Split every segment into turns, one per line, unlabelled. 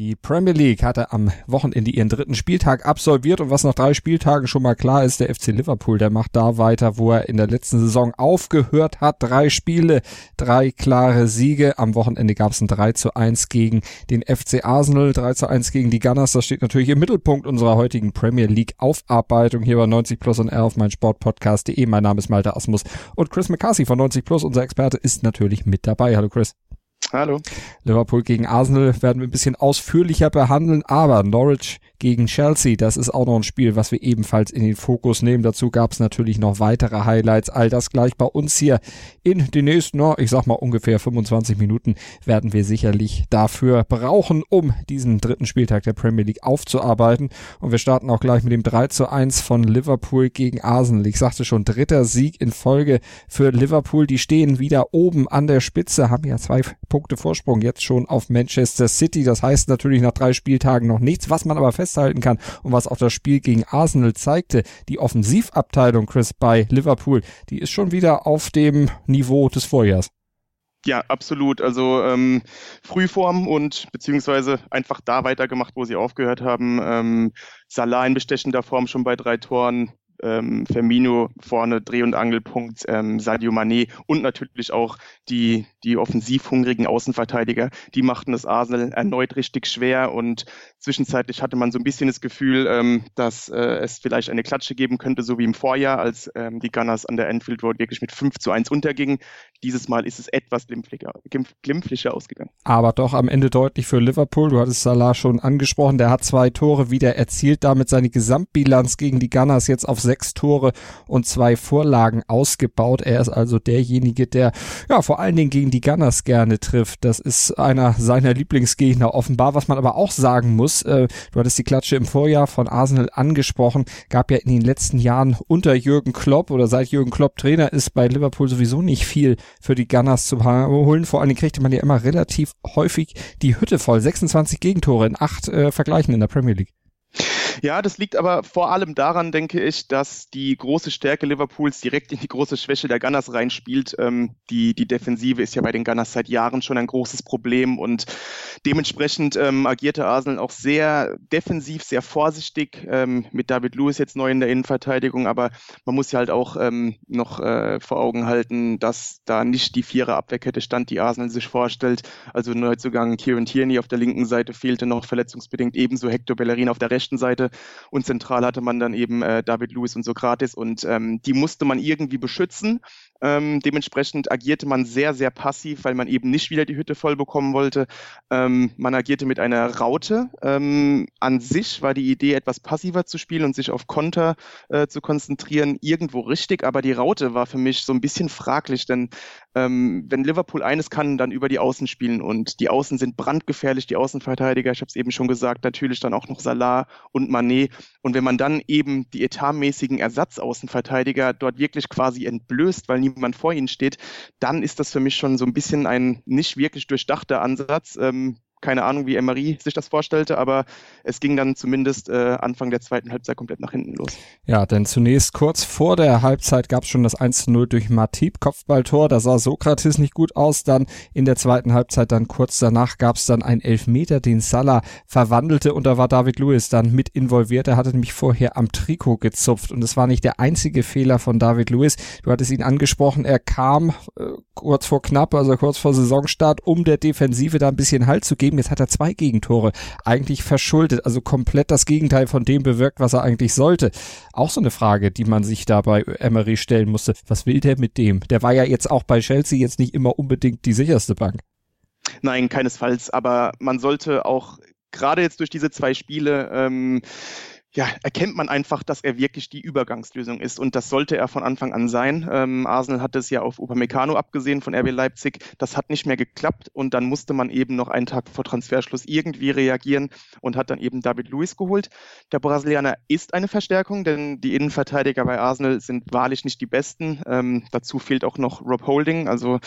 Die Premier League hatte am Wochenende ihren dritten Spieltag absolviert und was nach drei Spieltagen schon mal klar ist, der FC Liverpool, der macht da weiter, wo er in der letzten Saison aufgehört hat. Drei Spiele, drei klare Siege. Am Wochenende gab es ein 3 zu 1 gegen den FC Arsenal, 3 zu 1 gegen die Gunners. Das steht natürlich im Mittelpunkt unserer heutigen Premier League Aufarbeitung hier bei 90 Plus und R auf mein Sportpodcast.de. Mein Name ist Malte Asmus und Chris McCarthy von 90 Plus, unser Experte, ist natürlich mit dabei. Hallo Chris.
Hallo.
Liverpool gegen Arsenal werden wir ein bisschen ausführlicher behandeln, aber Norwich gegen Chelsea. Das ist auch noch ein Spiel, was wir ebenfalls in den Fokus nehmen. Dazu gab es natürlich noch weitere Highlights. All das gleich bei uns hier in den nächsten, ich sag mal ungefähr 25 Minuten werden wir sicherlich dafür brauchen, um diesen dritten Spieltag der Premier League aufzuarbeiten. Und wir starten auch gleich mit dem 3 zu 1 von Liverpool gegen Arsenal. Ich sagte schon, dritter Sieg in Folge für Liverpool. Die stehen wieder oben an der Spitze, haben ja zwei Punkte Vorsprung jetzt schon auf Manchester City. Das heißt natürlich nach drei Spieltagen noch nichts, was man aber fest festhalten kann und was auch das Spiel gegen Arsenal zeigte, die Offensivabteilung Chris bei Liverpool, die ist schon wieder auf dem Niveau des Vorjahrs.
Ja, absolut. Also ähm, Frühform und beziehungsweise einfach da weitergemacht, wo sie aufgehört haben. Ähm, Salah in bestechender Form schon bei drei Toren, ähm, Firmino vorne Dreh- und Angelpunkt, ähm, Sadio Mané und natürlich auch die, die offensiv hungrigen Außenverteidiger, die machten das Arsenal erneut richtig schwer und zwischenzeitlich hatte man so ein bisschen das Gefühl, ähm, dass äh, es vielleicht eine Klatsche geben könnte, so wie im Vorjahr, als ähm, die Gunners an der Enfield Road wirklich mit 5 zu 1 untergingen. Dieses Mal ist es etwas glimpflicher, ausgegangen.
Aber doch am Ende deutlich für Liverpool. Du hattest Salah schon angesprochen. Der hat zwei Tore wieder erzielt, damit seine Gesamtbilanz gegen die Gunners jetzt auf sechs Tore und zwei Vorlagen ausgebaut. Er ist also derjenige, der ja vor allen Dingen gegen die Gunners gerne trifft. Das ist einer seiner Lieblingsgegner offenbar. Was man aber auch sagen muss, äh, du hattest die Klatsche im Vorjahr von Arsenal angesprochen, gab ja in den letzten Jahren unter Jürgen Klopp oder seit Jürgen Klopp Trainer ist bei Liverpool sowieso nicht viel für die Gunners zu holen. Vor allen Dingen kriegte man ja immer relativ häufig die Hütte voll. 26 Gegentore in acht äh, Vergleichen in der Premier League.
Ja, das liegt aber vor allem daran, denke ich, dass die große Stärke Liverpools direkt in die große Schwäche der Gunners reinspielt. Ähm, die, die Defensive ist ja bei den Gunners seit Jahren schon ein großes Problem und dementsprechend ähm, agierte Arsenal auch sehr defensiv, sehr vorsichtig, ähm, mit David Lewis jetzt neu in der Innenverteidigung, aber man muss ja halt auch ähm, noch äh, vor Augen halten, dass da nicht die vierer Abwehrkette stand, die Arsenal sich vorstellt. Also Neuzugang Kieran Tierney auf der linken Seite fehlte noch verletzungsbedingt, ebenso Hector Bellerin auf der rechten Seite und zentral hatte man dann eben äh, David Lewis und Sokrates und ähm, die musste man irgendwie beschützen. Ähm, dementsprechend agierte man sehr, sehr passiv, weil man eben nicht wieder die Hütte voll bekommen wollte. Ähm, man agierte mit einer Raute. Ähm, an sich war die Idee, etwas passiver zu spielen und sich auf Konter äh, zu konzentrieren, irgendwo richtig, aber die Raute war für mich so ein bisschen fraglich, denn ähm, wenn Liverpool eines kann, dann über die Außen spielen und die Außen sind brandgefährlich, die Außenverteidiger, ich habe es eben schon gesagt, natürlich dann auch noch Salah und Manet und wenn man dann eben die etatmäßigen Ersatzaußenverteidiger dort wirklich quasi entblößt, weil niemand vor ihnen steht, dann ist das für mich schon so ein bisschen ein nicht wirklich durchdachter Ansatz. Ähm, keine Ahnung, wie Emery sich das vorstellte, aber es ging dann zumindest äh, Anfang der zweiten Halbzeit komplett nach hinten los.
Ja, denn zunächst kurz vor der Halbzeit gab es schon das 1 0 durch Matip Kopfballtor. Da sah Sokrates nicht gut aus. Dann in der zweiten Halbzeit, dann kurz danach gab es dann einen Elfmeter, den Salah verwandelte und da war David Lewis dann mit involviert. Er hatte nämlich vorher am Trikot gezupft und es war nicht der einzige Fehler von David Lewis. Du hattest ihn angesprochen, er kam äh, kurz vor knapp, also kurz vor Saisonstart, um der Defensive da ein bisschen Halt zu geben gegeben. Jetzt hat er zwei Gegentore eigentlich verschuldet, also komplett das Gegenteil von dem bewirkt, was er eigentlich sollte. Auch so eine Frage, die man sich da bei Emery stellen musste. Was will der mit dem? Der war ja jetzt auch bei Chelsea jetzt nicht immer unbedingt die sicherste Bank.
Nein, keinesfalls. Aber man sollte auch gerade jetzt durch diese zwei Spiele ähm, ja, erkennt man einfach, dass er wirklich die Übergangslösung ist. Und das sollte er von Anfang an sein. Ähm, Arsenal hat es ja auf Upamecano abgesehen von RB Leipzig. Das hat nicht mehr geklappt. Und dann musste man eben noch einen Tag vor Transferschluss irgendwie reagieren und hat dann eben David Luiz geholt. Der Brasilianer ist eine Verstärkung, denn die Innenverteidiger bei Arsenal sind wahrlich nicht die besten. Ähm, dazu fehlt auch noch Rob Holding. Also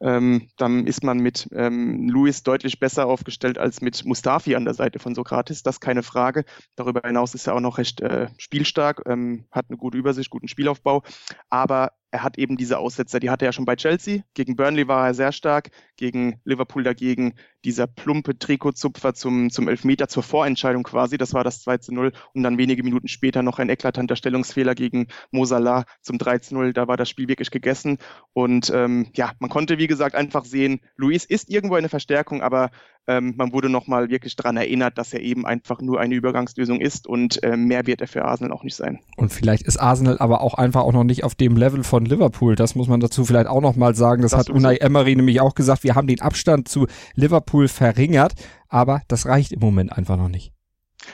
ähm, dann ist man mit ähm, Luis deutlich besser aufgestellt als mit Mustafi an der Seite von Sokrates. Das keine Frage. Darüber hinaus ist auch noch recht äh, spielstark, ähm, hat eine gute Übersicht, guten Spielaufbau, aber er hat eben diese Aussetzer, die hatte er schon bei Chelsea. Gegen Burnley war er sehr stark, gegen Liverpool dagegen dieser plumpe Trikotzupfer zum, zum Elfmeter zur Vorentscheidung quasi, das war das 2 zu 0 und dann wenige Minuten später noch ein eklatanter Stellungsfehler gegen Mosala zum 3 zu 0, da war das Spiel wirklich gegessen. Und ähm, ja, man konnte wie gesagt einfach sehen, Luis ist irgendwo eine Verstärkung, aber ähm, man wurde nochmal wirklich daran erinnert, dass er eben einfach nur eine Übergangslösung ist. Und äh, mehr wird er für Arsenal auch nicht sein.
Und vielleicht ist Arsenal aber auch einfach auch noch nicht auf dem Level von Liverpool. Das muss man dazu vielleicht auch nochmal sagen. Das, das hat Unai Emery nämlich auch gesagt. Wir haben den Abstand zu Liverpool verringert, aber das reicht im Moment einfach noch nicht.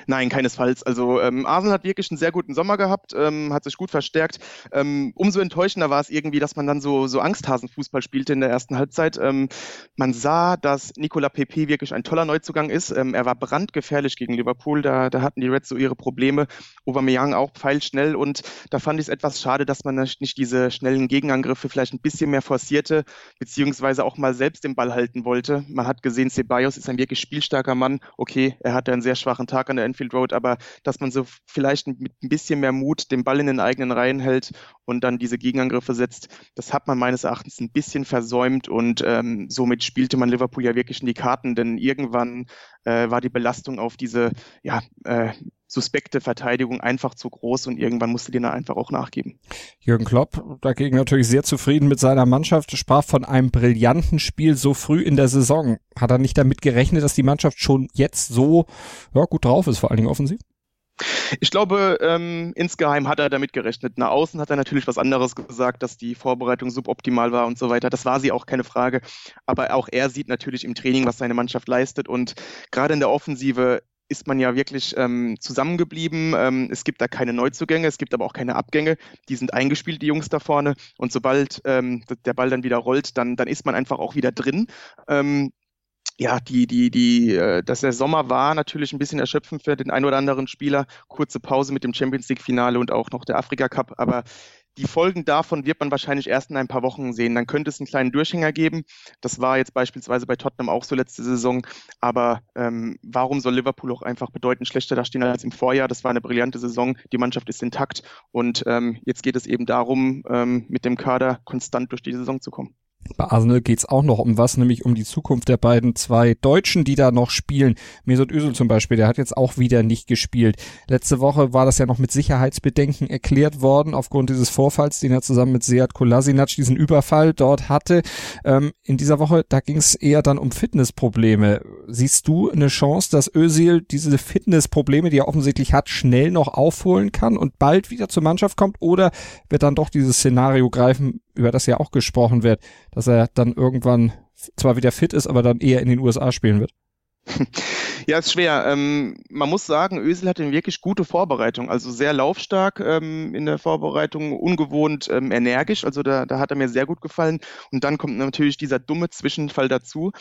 Nein, keinesfalls. Also ähm, Arsenal hat wirklich einen sehr guten Sommer gehabt, ähm, hat sich gut verstärkt. Ähm, umso enttäuschender war es irgendwie, dass man dann so, so Angsthasenfußball spielte in der ersten Halbzeit. Ähm, man sah, dass Nicola Pepe wirklich ein toller Neuzugang ist. Ähm, er war brandgefährlich gegen Liverpool. Da, da hatten die Reds so ihre Probleme. Aubameyang auch pfeilschnell und da fand ich es etwas schade, dass man nicht diese schnellen Gegenangriffe vielleicht ein bisschen mehr forcierte, beziehungsweise auch mal selbst den Ball halten wollte. Man hat gesehen, Ceballos ist ein wirklich spielstarker Mann. Okay, er hatte einen sehr schwachen Tag an der Enfield Road, aber dass man so vielleicht mit ein bisschen mehr Mut den Ball in den eigenen Reihen hält und dann diese Gegenangriffe setzt, das hat man meines Erachtens ein bisschen versäumt und ähm, somit spielte man Liverpool ja wirklich in die Karten, denn irgendwann äh, war die Belastung auf diese ja, äh, suspekte Verteidigung einfach zu groß und irgendwann musste dann einfach auch nachgeben.
Jürgen Klopp dagegen natürlich sehr zufrieden mit seiner Mannschaft, sprach von einem brillanten Spiel so früh in der Saison. Hat er nicht damit gerechnet, dass die Mannschaft schon jetzt so ja, gut drauf ist, vor allen Dingen offensiv?
Ich glaube, ähm, insgeheim hat er damit gerechnet. Nach außen hat er natürlich was anderes gesagt, dass die Vorbereitung suboptimal war und so weiter. Das war sie auch, keine Frage. Aber auch er sieht natürlich im Training, was seine Mannschaft leistet. Und gerade in der Offensive ist man ja wirklich ähm, zusammengeblieben. Ähm, es gibt da keine Neuzugänge, es gibt aber auch keine Abgänge. Die sind eingespielt, die Jungs da vorne. Und sobald ähm, der Ball dann wieder rollt, dann, dann ist man einfach auch wieder drin. Ähm, ja, die, die, die, äh, dass der Sommer war natürlich ein bisschen erschöpfend für den einen oder anderen Spieler. Kurze Pause mit dem Champions League Finale und auch noch der Afrika Cup. Aber die Folgen davon wird man wahrscheinlich erst in ein paar Wochen sehen. Dann könnte es einen kleinen Durchhänger geben. Das war jetzt beispielsweise bei Tottenham auch so letzte Saison. Aber ähm, warum soll Liverpool auch einfach bedeutend schlechter dastehen als im Vorjahr? Das war eine brillante Saison. Die Mannschaft ist intakt. Und ähm, jetzt geht es eben darum, ähm, mit dem Kader konstant durch die Saison zu kommen.
Bei Arsenal geht's auch noch um was, nämlich um die Zukunft der beiden zwei Deutschen, die da noch spielen. Mesut Özil zum Beispiel, der hat jetzt auch wieder nicht gespielt. Letzte Woche war das ja noch mit Sicherheitsbedenken erklärt worden, aufgrund dieses Vorfalls, den er zusammen mit Seat Kolasinac diesen Überfall dort hatte. Ähm, in dieser Woche, da ging's eher dann um Fitnessprobleme. Siehst du eine Chance, dass Özil diese Fitnessprobleme, die er offensichtlich hat, schnell noch aufholen kann und bald wieder zur Mannschaft kommt? Oder wird dann doch dieses Szenario greifen, über das ja auch gesprochen wird, dass er dann irgendwann zwar wieder fit ist, aber dann eher in den USA spielen wird.
Ja, ist schwer. Ähm, man muss sagen, Ösel hatte eine wirklich gute Vorbereitung, also sehr laufstark ähm, in der Vorbereitung, ungewohnt ähm, energisch, also da, da hat er mir sehr gut gefallen. Und dann kommt natürlich dieser dumme Zwischenfall dazu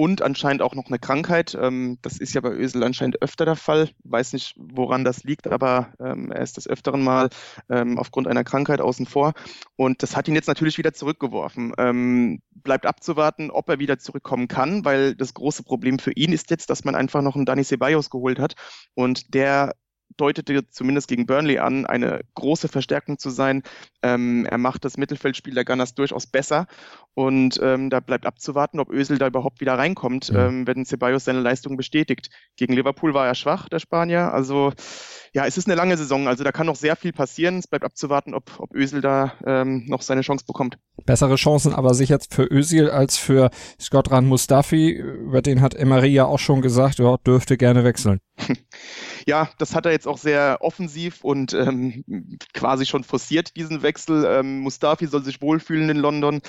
und anscheinend auch noch eine Krankheit. Ähm, das ist ja bei Ösel anscheinend öfter der Fall. Weiß nicht, woran das liegt, aber ähm, er ist des Öfteren mal ähm, aufgrund einer Krankheit außen vor. Und das hat ihn jetzt natürlich wieder zurückgeworfen. Bleibt abzuwarten, ob er wieder zurückkommen kann, weil das große Problem für ihn ist jetzt, dass man einfach noch einen Dani Ceballos geholt hat und der deutete zumindest gegen Burnley an, eine große Verstärkung zu sein. Ähm, er macht das Mittelfeldspiel der Gunners durchaus besser und ähm, da bleibt abzuwarten, ob Ösel da überhaupt wieder reinkommt, ja. ähm, wenn Ceballos seine Leistung bestätigt. Gegen Liverpool war er schwach, der Spanier. Also ja, es ist eine lange Saison, also da kann noch sehr viel passieren. Es bleibt abzuwarten, ob, ob Özil da ähm, noch seine Chance bekommt.
Bessere Chancen aber sicher für Özil als für Skodran Mustafi. Über den hat Emery ja auch schon gesagt, ja, dürfte gerne wechseln.
Ja, das hat er jetzt auch sehr offensiv und ähm, quasi schon forciert, diesen Wechsel. Ähm, Mustafi soll sich wohlfühlen in London.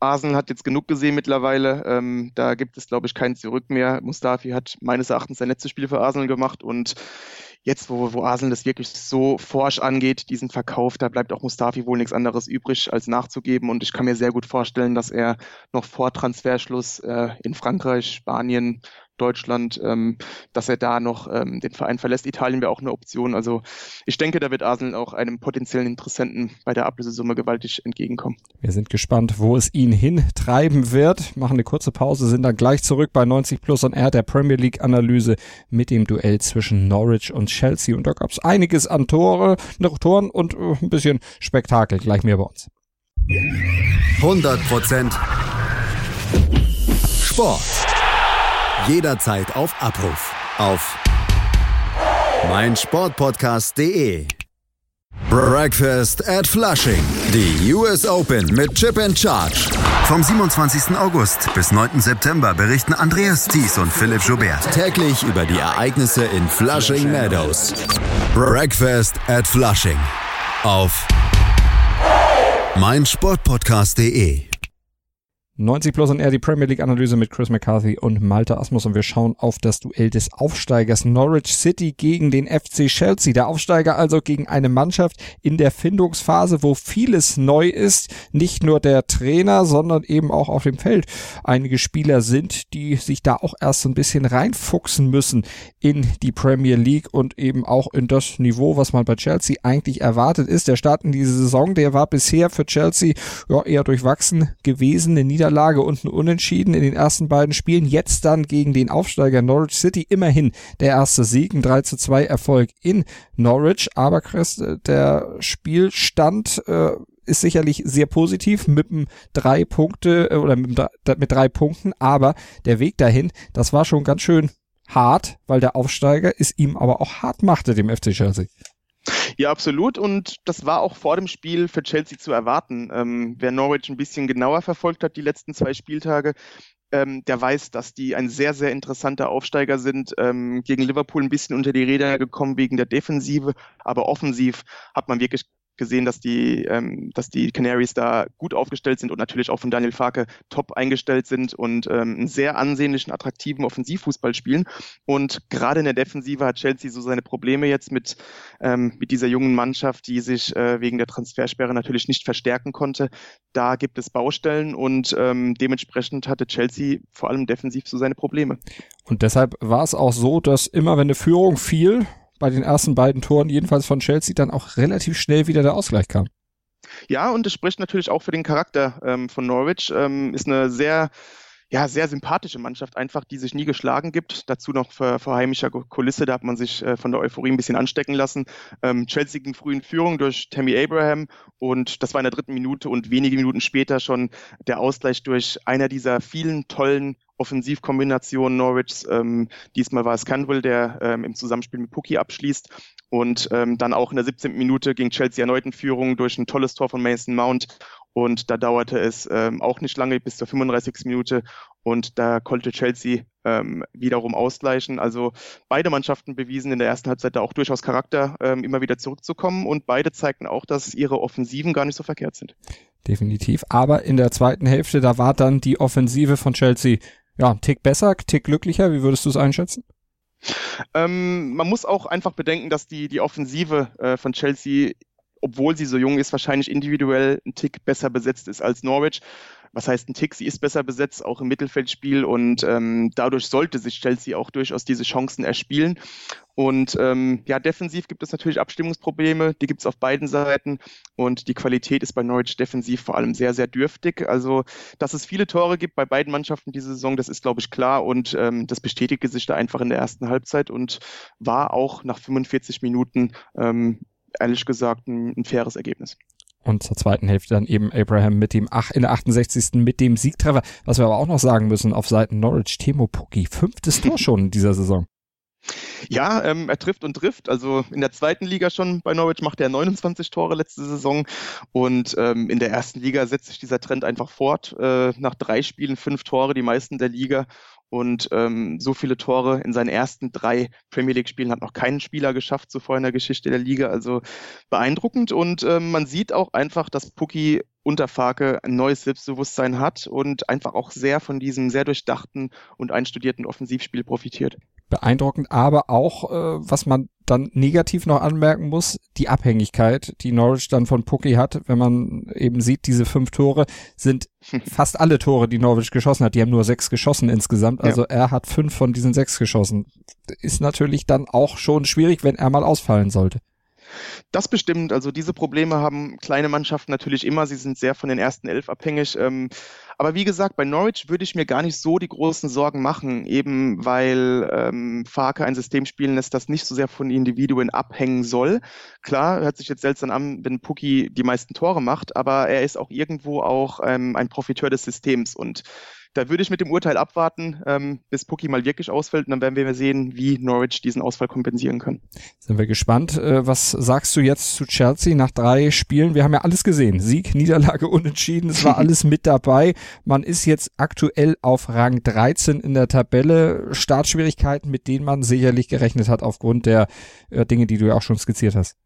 Arsenal hat jetzt genug gesehen mittlerweile. Ähm, da gibt es, glaube ich, kein Zurück mehr. Mustafi hat meines Erachtens sein letztes Spiel für Arsenal gemacht und jetzt, wo, wo Arsenal das wirklich so forsch angeht, diesen Verkauf, da bleibt auch Mustafi wohl nichts anderes übrig, als nachzugeben. Und ich kann mir sehr gut vorstellen, dass er noch vor Transferschluss äh, in Frankreich, Spanien, Deutschland, ähm, dass er da noch ähm, den Verein verlässt. Italien wäre auch eine Option. Also ich denke, da wird Arsenal auch einem potenziellen Interessenten bei der Ablösesumme gewaltig entgegenkommen.
Wir sind gespannt, wo es ihn hintreiben wird. Machen eine kurze Pause, sind dann gleich zurück bei 90 Plus und R der Premier League Analyse mit dem Duell zwischen Norwich und Chelsea. Und da gab es einiges an Tore, Toren und äh, ein bisschen Spektakel. Gleich mehr bei uns.
100% Sport. Jederzeit auf Abruf. Auf meinsportpodcast.de. Breakfast at Flushing. Die US Open mit Chip and Charge. Vom 27. August bis 9. September berichten Andreas Thies und Philipp Joubert täglich über die Ereignisse in Flushing Meadows. Breakfast at Flushing. Auf meinsportpodcast.de
90 Plus und R die Premier League Analyse mit Chris McCarthy und Malte Asmus und wir schauen auf das Duell des Aufsteigers Norwich City gegen den FC Chelsea. Der Aufsteiger also gegen eine Mannschaft in der Findungsphase, wo vieles neu ist. Nicht nur der Trainer, sondern eben auch auf dem Feld. Einige Spieler sind, die sich da auch erst so ein bisschen reinfuchsen müssen in die Premier League und eben auch in das Niveau, was man bei Chelsea eigentlich erwartet ist. Der Start in diese Saison, der war bisher für Chelsea ja, eher durchwachsen gewesen. Eine Niederlage und ein Unentschieden in den ersten beiden Spielen. Jetzt dann gegen den Aufsteiger Norwich City. Immerhin der erste Sieg, ein 3 zu 2 Erfolg in Norwich. Aber Chris, äh, der Spielstand äh, ist sicherlich sehr positiv mit einem drei Punkte äh, oder mit, mit drei Punkten, aber der Weg dahin, das war schon ganz schön hart, weil der Aufsteiger es ihm aber auch hart machte, dem FC Chelsea.
Ja, absolut. Und das war auch vor dem Spiel für Chelsea zu erwarten. Ähm, wer Norwich ein bisschen genauer verfolgt hat, die letzten zwei Spieltage, ähm, der weiß, dass die ein sehr, sehr interessanter Aufsteiger sind. Ähm, gegen Liverpool ein bisschen unter die Räder gekommen wegen der Defensive, aber offensiv hat man wirklich gesehen, dass die, ähm, dass die Canaries da gut aufgestellt sind und natürlich auch von Daniel Farke top eingestellt sind und ähm, einen sehr ansehnlichen, attraktiven Offensivfußball spielen. Und gerade in der Defensive hat Chelsea so seine Probleme jetzt mit, ähm, mit dieser jungen Mannschaft, die sich äh, wegen der Transfersperre natürlich nicht verstärken konnte. Da gibt es Baustellen und ähm, dementsprechend hatte Chelsea vor allem defensiv so seine Probleme.
Und deshalb war es auch so, dass immer wenn eine Führung fiel, bei den ersten beiden Toren, jedenfalls von Chelsea, dann auch relativ schnell wieder der Ausgleich kam.
Ja, und es spricht natürlich auch für den Charakter ähm, von Norwich. Ähm, ist eine sehr ja, sehr sympathische Mannschaft, einfach, die sich nie geschlagen gibt. Dazu noch vor, vor heimischer Kulisse, da hat man sich äh, von der Euphorie ein bisschen anstecken lassen. Ähm, Chelsea ging früh in Führung durch Tammy Abraham und das war in der dritten Minute und wenige Minuten später schon der Ausgleich durch einer dieser vielen tollen Offensivkombination Norwichs. Ähm, diesmal war es Canwell, der ähm, im Zusammenspiel mit Puki abschließt. Und ähm, dann auch in der 17. Minute ging Chelsea erneut in Führung durch ein tolles Tor von Mason Mount. Und da dauerte es ähm, auch nicht lange bis zur 35. Minute. Und da konnte Chelsea ähm, wiederum ausgleichen. Also beide Mannschaften bewiesen in der ersten Halbzeit da auch durchaus Charakter, ähm, immer wieder zurückzukommen. Und beide zeigten auch, dass ihre Offensiven gar nicht so verkehrt sind.
Definitiv. Aber in der zweiten Hälfte, da war dann die Offensive von Chelsea ja, ein Tick besser, Tick glücklicher. Wie würdest du es einschätzen?
Ähm, man muss auch einfach bedenken, dass die, die Offensive äh, von Chelsea, obwohl sie so jung ist, wahrscheinlich individuell ein Tick besser besetzt ist als Norwich was heißt ein Tick, sie ist besser besetzt, auch im Mittelfeldspiel und ähm, dadurch sollte sich Chelsea auch durchaus diese Chancen erspielen. Und ähm, ja, defensiv gibt es natürlich Abstimmungsprobleme, die gibt es auf beiden Seiten und die Qualität ist bei Norwich defensiv vor allem sehr, sehr dürftig. Also, dass es viele Tore gibt bei beiden Mannschaften diese Saison, das ist, glaube ich, klar und ähm, das bestätigte sich da einfach in der ersten Halbzeit und war auch nach 45 Minuten ähm, ehrlich gesagt ein, ein faires Ergebnis.
Und zur zweiten Hälfte dann eben Abraham mit dem ach, in der 68. mit dem Siegtreffer. Was wir aber auch noch sagen müssen auf Seiten Norwich, Timo Pukki, fünftes Tor schon in dieser Saison.
Ja, ähm, er trifft und trifft. Also in der zweiten Liga schon bei Norwich macht er 29 Tore letzte Saison und ähm, in der ersten Liga setzt sich dieser Trend einfach fort. Äh, nach drei Spielen fünf Tore, die meisten der Liga und ähm, so viele Tore in seinen ersten drei Premier League-Spielen hat noch kein Spieler geschafft, zuvor in der Geschichte der Liga. Also beeindruckend. Und ähm, man sieht auch einfach, dass Pucki unter Farke ein neues Selbstbewusstsein hat und einfach auch sehr von diesem sehr durchdachten und einstudierten Offensivspiel profitiert.
Beeindruckend, aber auch, äh, was man dann negativ noch anmerken muss, die Abhängigkeit, die Norwich dann von Pucky hat, wenn man eben sieht, diese fünf Tore sind fast alle Tore, die Norwich geschossen hat. Die haben nur sechs geschossen insgesamt. Also ja. er hat fünf von diesen sechs geschossen. Ist natürlich dann auch schon schwierig, wenn er mal ausfallen sollte.
Das bestimmt. Also diese Probleme haben kleine Mannschaften natürlich immer. Sie sind sehr von den ersten elf abhängig. Ähm, aber wie gesagt, bei Norwich würde ich mir gar nicht so die großen Sorgen machen, eben weil ähm, Farke ein System spielen lässt, das nicht so sehr von Individuen abhängen soll. Klar, hört sich jetzt seltsam an, wenn Puki die meisten Tore macht, aber er ist auch irgendwo auch ähm, ein Profiteur des Systems und da würde ich mit dem Urteil abwarten, ähm, bis Pucky mal wirklich ausfällt und dann werden wir sehen, wie Norwich diesen Ausfall kompensieren kann.
Sind wir gespannt. Äh, was sagst du jetzt zu Chelsea nach drei Spielen? Wir haben ja alles gesehen. Sieg, Niederlage, Unentschieden. Es war alles mit dabei. Man ist jetzt aktuell auf Rang 13 in der Tabelle. Startschwierigkeiten, mit denen man sicherlich gerechnet hat aufgrund der äh, Dinge, die du ja auch schon skizziert hast.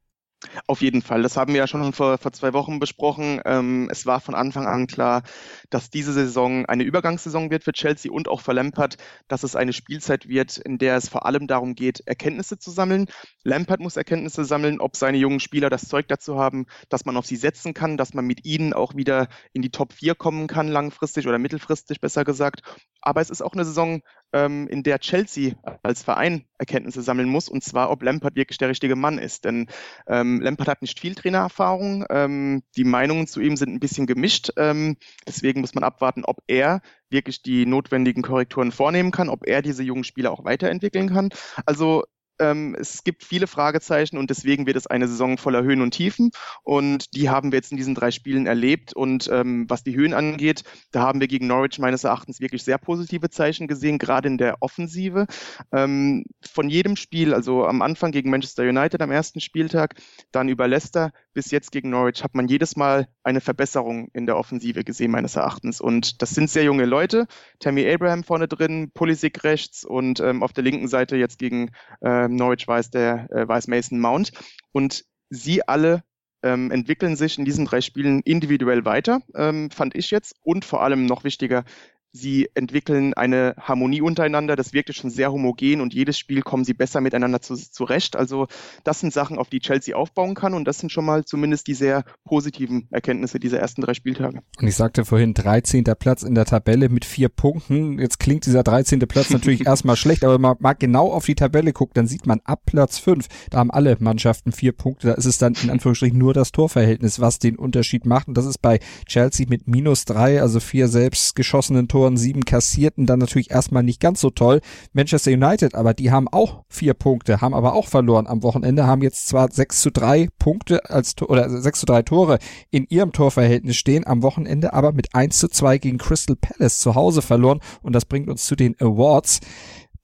Auf jeden Fall. Das haben wir ja schon vor, vor zwei Wochen besprochen. Ähm, es war von Anfang an klar, dass diese Saison eine Übergangssaison wird für Chelsea und auch für Lampard, dass es eine Spielzeit wird, in der es vor allem darum geht, Erkenntnisse zu sammeln. Lampard muss Erkenntnisse sammeln, ob seine jungen Spieler das Zeug dazu haben, dass man auf sie setzen kann, dass man mit ihnen auch wieder in die Top 4 kommen kann, langfristig oder mittelfristig besser gesagt. Aber es ist auch eine Saison, ähm, in der Chelsea als Verein Erkenntnisse sammeln muss, und zwar, ob Lampard wirklich der richtige Mann ist. Denn ähm, Lampard hat nicht viel Trainererfahrung. Ähm, die Meinungen zu ihm sind ein bisschen gemischt. Ähm, deswegen muss man abwarten, ob er wirklich die notwendigen Korrekturen vornehmen kann, ob er diese jungen Spieler auch weiterentwickeln kann. Also ähm, es gibt viele Fragezeichen und deswegen wird es eine Saison voller Höhen und Tiefen. Und die haben wir jetzt in diesen drei Spielen erlebt. Und ähm, was die Höhen angeht, da haben wir gegen Norwich meines Erachtens wirklich sehr positive Zeichen gesehen, gerade in der Offensive. Ähm, von jedem Spiel, also am Anfang gegen Manchester United am ersten Spieltag, dann über Leicester bis jetzt gegen Norwich, hat man jedes Mal eine Verbesserung in der Offensive gesehen, meines Erachtens. Und das sind sehr junge Leute. Tammy Abraham vorne drin, Pulisic rechts und ähm, auf der linken Seite jetzt gegen ähm, Norwich war es der äh, es Mason Mount. Und sie alle ähm, entwickeln sich in diesen drei Spielen individuell weiter, ähm, fand ich jetzt. Und vor allem noch wichtiger, Sie entwickeln eine Harmonie untereinander. Das wirkte schon sehr homogen und jedes Spiel kommen sie besser miteinander zu, zurecht. Also das sind Sachen, auf die Chelsea aufbauen kann und das sind schon mal zumindest die sehr positiven Erkenntnisse dieser ersten drei Spieltage.
Und ich sagte vorhin 13. Platz in der Tabelle mit vier Punkten. Jetzt klingt dieser 13. Platz natürlich erstmal schlecht, aber wenn man mal genau auf die Tabelle guckt, dann sieht man ab Platz 5, da haben alle Mannschaften vier Punkte. Da ist es dann in Anführungsstrichen nur das Torverhältnis, was den Unterschied macht. Und das ist bei Chelsea mit minus drei, also vier selbst geschossenen Toren Toren, sieben kassierten, dann natürlich erstmal nicht ganz so toll. Manchester United, aber die haben auch vier Punkte, haben aber auch verloren am Wochenende, haben jetzt zwar sechs zu drei Punkte als oder sechs zu drei Tore in ihrem Torverhältnis stehen, am Wochenende aber mit eins zu zwei gegen Crystal Palace zu Hause verloren und das bringt uns zu den Awards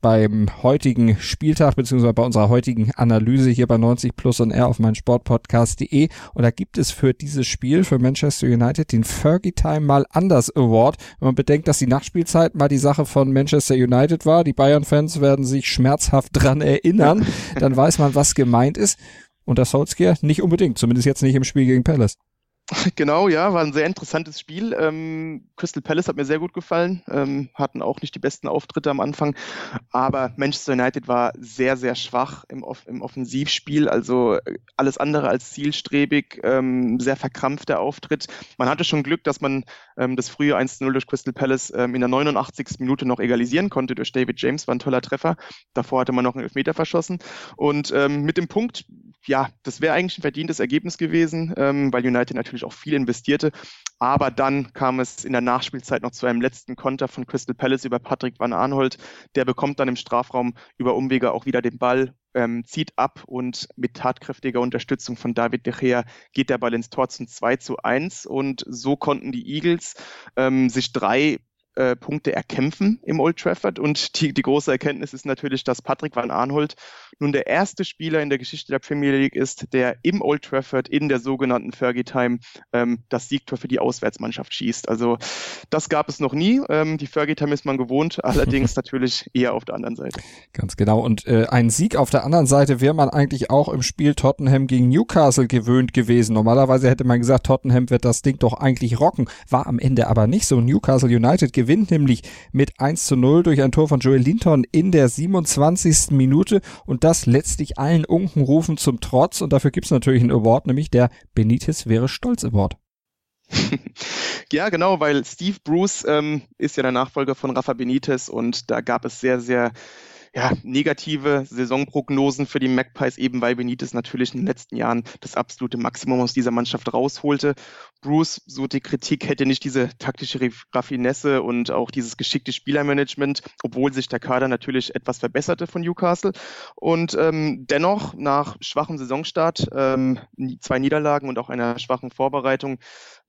beim heutigen Spieltag beziehungsweise bei unserer heutigen Analyse hier bei 90 Plus und R auf mein Sportpodcast.de und da gibt es für dieses Spiel für Manchester United den Fergie Time mal anders Award. Wenn man bedenkt, dass die Nachspielzeit mal die Sache von Manchester United war, die Bayern-Fans werden sich schmerzhaft dran erinnern, dann weiß man, was gemeint ist. Und das Solskjaer nicht unbedingt, zumindest jetzt nicht im Spiel gegen Palace.
Genau, ja, war ein sehr interessantes Spiel. Ähm, Crystal Palace hat mir sehr gut gefallen, ähm, hatten auch nicht die besten Auftritte am Anfang, aber Manchester United war sehr, sehr schwach im, Off im Offensivspiel, also äh, alles andere als zielstrebig, ähm, sehr verkrampfter Auftritt. Man hatte schon Glück, dass man ähm, das frühe 1-0 durch Crystal Palace ähm, in der 89. Minute noch egalisieren konnte durch David James, war ein toller Treffer. Davor hatte man noch einen Elfmeter verschossen und ähm, mit dem Punkt, ja, das wäre eigentlich ein verdientes Ergebnis gewesen, weil United natürlich natürlich auch viel investierte. Aber dann kam es in der Nachspielzeit noch zu einem letzten Konter von Crystal Palace über Patrick Van Arnholt. Der bekommt dann im Strafraum über Umwege auch wieder den Ball, ähm, zieht ab und mit tatkräftiger Unterstützung von David De Gea geht der Ball ins Tor zum 2 zu 1. Und so konnten die Eagles ähm, sich drei äh, Punkte erkämpfen im Old Trafford. Und die, die große Erkenntnis ist natürlich, dass Patrick Van Arnholt nun der erste Spieler in der Geschichte der Premier League ist, der im Old Trafford in der sogenannten Fergie Time ähm, das Siegtor für die Auswärtsmannschaft schießt. Also das gab es noch nie. Ähm, die Fergie Time ist man gewohnt, allerdings natürlich eher auf der anderen Seite.
Ganz genau. Und äh, ein Sieg auf der anderen Seite wäre man eigentlich auch im Spiel Tottenham gegen Newcastle gewöhnt gewesen. Normalerweise hätte man gesagt, Tottenham wird das Ding doch eigentlich rocken. War am Ende aber nicht so. Newcastle United gewinnt gewinnt nämlich mit 1 zu 0 durch ein Tor von Joel Linton in der 27. Minute und das letztlich allen Unkenrufen zum Trotz und dafür gibt's natürlich einen Award, nämlich der Benitez wäre stolz Award.
ja, genau, weil Steve Bruce ähm, ist ja der Nachfolger von Rafa Benitez und da gab es sehr, sehr ja, negative Saisonprognosen für die Magpies, eben weil Benitez natürlich in den letzten Jahren das absolute Maximum aus dieser Mannschaft rausholte. Bruce, so die Kritik, hätte nicht diese taktische Raffinesse und auch dieses geschickte Spielermanagement, obwohl sich der Kader natürlich etwas verbesserte von Newcastle. Und ähm, dennoch, nach schwachem Saisonstart, ähm, zwei Niederlagen und auch einer schwachen Vorbereitung,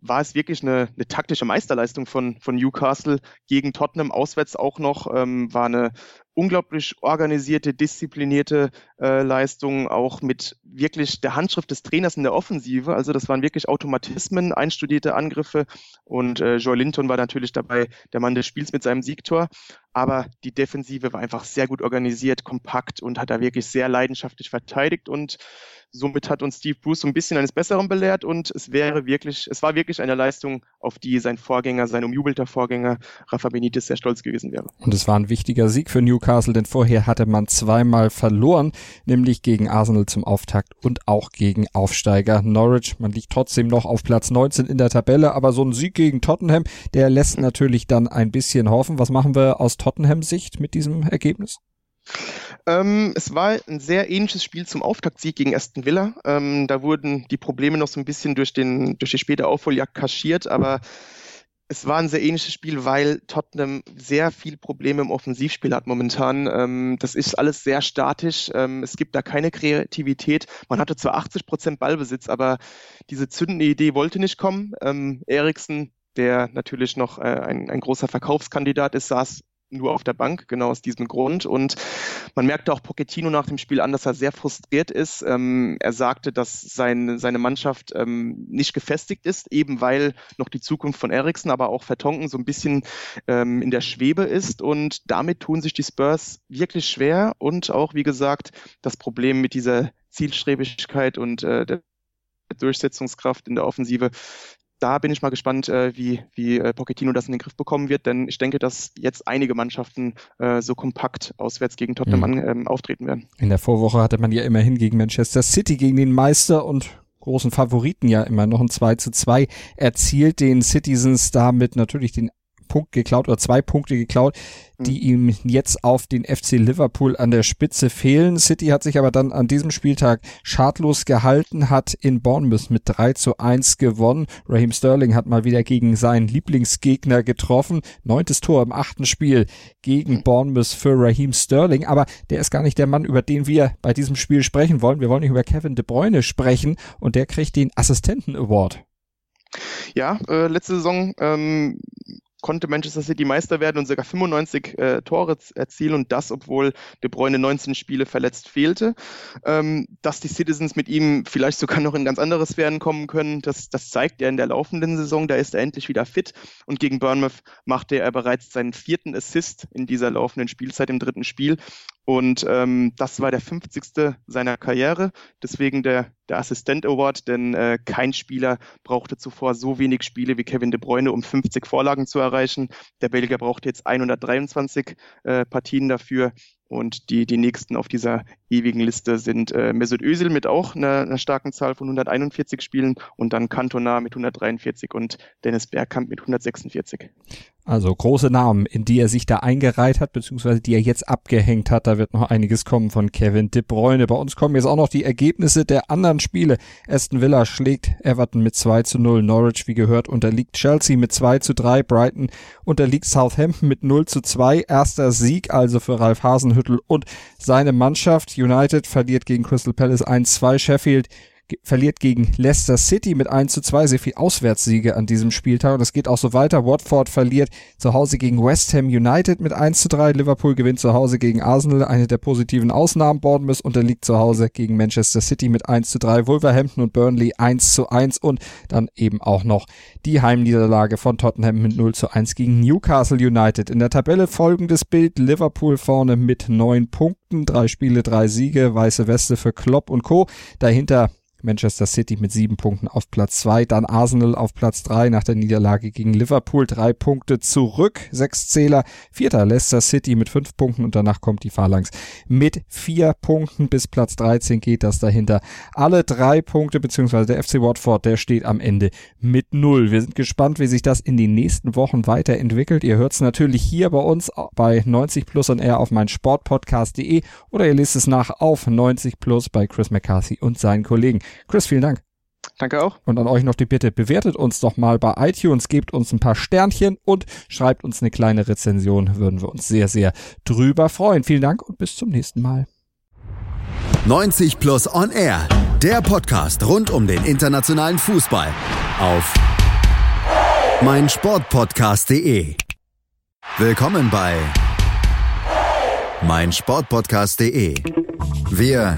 war es wirklich eine, eine taktische Meisterleistung von, von Newcastle gegen Tottenham. Auswärts auch noch ähm, war eine unglaublich organisierte, disziplinierte äh, Leistung, auch mit wirklich der Handschrift des Trainers in der Offensive. Also das waren wirklich Automatismen, einstudierte Angriffe und äh, Joe Linton war natürlich dabei der Mann des Spiels mit seinem Siegtor. Aber die Defensive war einfach sehr gut organisiert, kompakt und hat da wirklich sehr leidenschaftlich verteidigt und somit hat uns Steve Bruce so ein bisschen eines Besseren belehrt und es wäre wirklich, es war wirklich eine Leistung, auf die sein Vorgänger, sein umjubelter Vorgänger Rafa Benitez sehr stolz gewesen wäre.
Und es war ein wichtiger Sieg für Newcastle, denn vorher hatte man zweimal verloren, nämlich gegen Arsenal zum Auftakt und auch gegen Aufsteiger Norwich. Man liegt trotzdem noch auf Platz 19 in der Tabelle, aber so ein Sieg gegen Tottenham, der lässt natürlich dann ein bisschen hoffen. Was machen wir aus Tottenham Sicht mit diesem Ergebnis?
Ähm, es war ein sehr ähnliches Spiel zum Auftaktsieg gegen Aston Villa. Ähm, da wurden die Probleme noch so ein bisschen durch, den, durch die späte Aufholjagd kaschiert, aber es war ein sehr ähnliches Spiel, weil Tottenham sehr viel Probleme im Offensivspiel hat momentan. Ähm, das ist alles sehr statisch. Ähm, es gibt da keine Kreativität. Man hatte zwar 80 Prozent Ballbesitz, aber diese zündende Idee wollte nicht kommen. Ähm, Eriksen, der natürlich noch äh, ein, ein großer Verkaufskandidat ist, saß nur auf der Bank, genau aus diesem Grund. Und man merkte auch Pochettino nach dem Spiel an, dass er sehr frustriert ist. Ähm, er sagte, dass sein, seine Mannschaft ähm, nicht gefestigt ist, eben weil noch die Zukunft von Eriksen, aber auch Vertonken so ein bisschen ähm, in der Schwebe ist. Und damit tun sich die Spurs wirklich schwer. Und auch, wie gesagt, das Problem mit dieser Zielstrebigkeit und äh, der Durchsetzungskraft in der Offensive da bin ich mal gespannt, äh, wie, wie äh, Pochettino das in den Griff bekommen wird, denn ich denke, dass jetzt einige Mannschaften äh, so kompakt auswärts gegen Tottenham mhm. ähm, auftreten werden.
In der Vorwoche hatte man ja immerhin gegen Manchester City, gegen den Meister und großen Favoriten ja immer noch ein 2 zu 2 erzielt, den Citizens damit natürlich den Punkt geklaut oder zwei Punkte geklaut, die mhm. ihm jetzt auf den FC Liverpool an der Spitze fehlen. City hat sich aber dann an diesem Spieltag schadlos gehalten, hat in Bournemouth mit 3 zu 1 gewonnen. Raheem Sterling hat mal wieder gegen seinen Lieblingsgegner getroffen. Neuntes Tor im achten Spiel gegen mhm. Bournemouth für Raheem Sterling. Aber der ist gar nicht der Mann, über den wir bei diesem Spiel sprechen wollen. Wir wollen nicht über Kevin De Bruyne sprechen und der kriegt den Assistenten Award.
Ja, äh, letzte Saison ähm, konnte Manchester City Meister werden und sogar 95 äh, Tore erzielen und das, obwohl De Bruyne 19 Spiele verletzt fehlte. Ähm, dass die Citizens mit ihm vielleicht sogar noch in ganz andere Sphären kommen können, das, das zeigt er in der laufenden Saison. Da ist er endlich wieder fit und gegen Bournemouth machte er bereits seinen vierten Assist in dieser laufenden Spielzeit im dritten Spiel und ähm, das war der 50. seiner Karriere, deswegen der, der Assistent Award, denn äh, kein Spieler brauchte zuvor so wenig Spiele wie Kevin De Bruyne, um 50 Vorlagen zu erreichen. Der Belgier brauchte jetzt 123 äh, Partien dafür. Und die, die nächsten auf dieser ewigen Liste sind äh, Mesut Özil mit auch einer, einer starken Zahl von 141 Spielen und dann Cantona mit 143 und Dennis Bergkamp mit 146.
Also große Namen, in die er sich da eingereiht hat, beziehungsweise die er jetzt abgehängt hat. Da wird noch einiges kommen von Kevin De Bruyne. Bei uns kommen jetzt auch noch die Ergebnisse der anderen Spiele. Aston Villa schlägt Everton mit 2 zu 0. Norwich, wie gehört, unterliegt Chelsea mit 2 zu 3. Brighton unterliegt Southampton mit 0 zu 2. Erster Sieg also für Ralf Hasenhüttel und seine Mannschaft. United verliert gegen Crystal Palace 1-2. Sheffield verliert gegen Leicester City mit 1 zu 2, sehr viel Auswärtssiege an diesem Spieltag. Und es geht auch so weiter. Watford verliert zu Hause gegen West Ham United mit 1 zu 3, Liverpool gewinnt zu Hause gegen Arsenal, eine der positiven Ausnahmen, Bournemouth unterliegt zu Hause gegen Manchester City mit 1 zu 3, Wolverhampton und Burnley 1 zu 1 und dann eben auch noch die Heimniederlage von Tottenham mit 0 zu 1 gegen Newcastle United. In der Tabelle folgendes Bild, Liverpool vorne mit neun Punkten, drei Spiele, drei Siege, weiße Weste für Klopp und Co. Dahinter Manchester City mit sieben Punkten auf Platz zwei, dann Arsenal auf Platz drei nach der Niederlage gegen Liverpool, drei Punkte zurück, sechs Zähler, vierter Leicester City mit fünf Punkten und danach kommt die Phalanx mit vier Punkten bis Platz 13 geht das dahinter. Alle drei Punkte, beziehungsweise der FC Watford, der steht am Ende mit null. Wir sind gespannt, wie sich das in den nächsten Wochen weiterentwickelt. Ihr hört es natürlich hier bei uns bei 90 Plus und R auf mein Sportpodcast.de oder ihr lest es nach auf 90 Plus bei Chris McCarthy und seinen Kollegen. Chris, vielen Dank.
Danke auch.
Und an euch noch die Bitte, bewertet uns doch mal bei iTunes, gebt uns ein paar Sternchen und schreibt uns eine kleine Rezension. Würden wir uns sehr, sehr drüber freuen. Vielen Dank und bis zum nächsten Mal.
90 Plus On Air, der Podcast rund um den internationalen Fußball auf meinsportpodcast.de. Willkommen bei meinsportpodcast.de. Wir